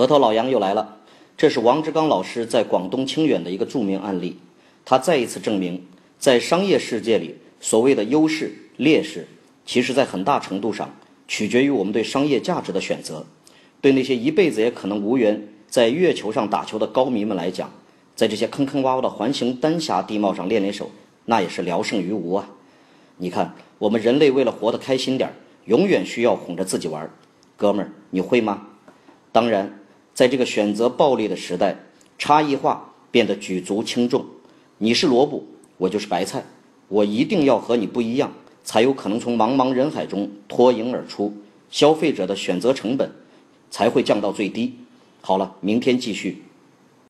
核桃老杨又来了，这是王志刚老师在广东清远的一个著名案例。他再一次证明，在商业世界里，所谓的优势、劣势，其实在很大程度上取决于我们对商业价值的选择。对那些一辈子也可能无缘在月球上打球的高迷们来讲，在这些坑坑洼洼的环形丹霞地貌上练练手，那也是聊胜于无啊！你看，我们人类为了活得开心点儿，永远需要哄着自己玩儿。哥们儿，你会吗？当然。在这个选择暴力的时代，差异化变得举足轻重。你是萝卜，我就是白菜，我一定要和你不一样，才有可能从茫茫人海中脱颖而出，消费者的选择成本才会降到最低。好了，明天继续。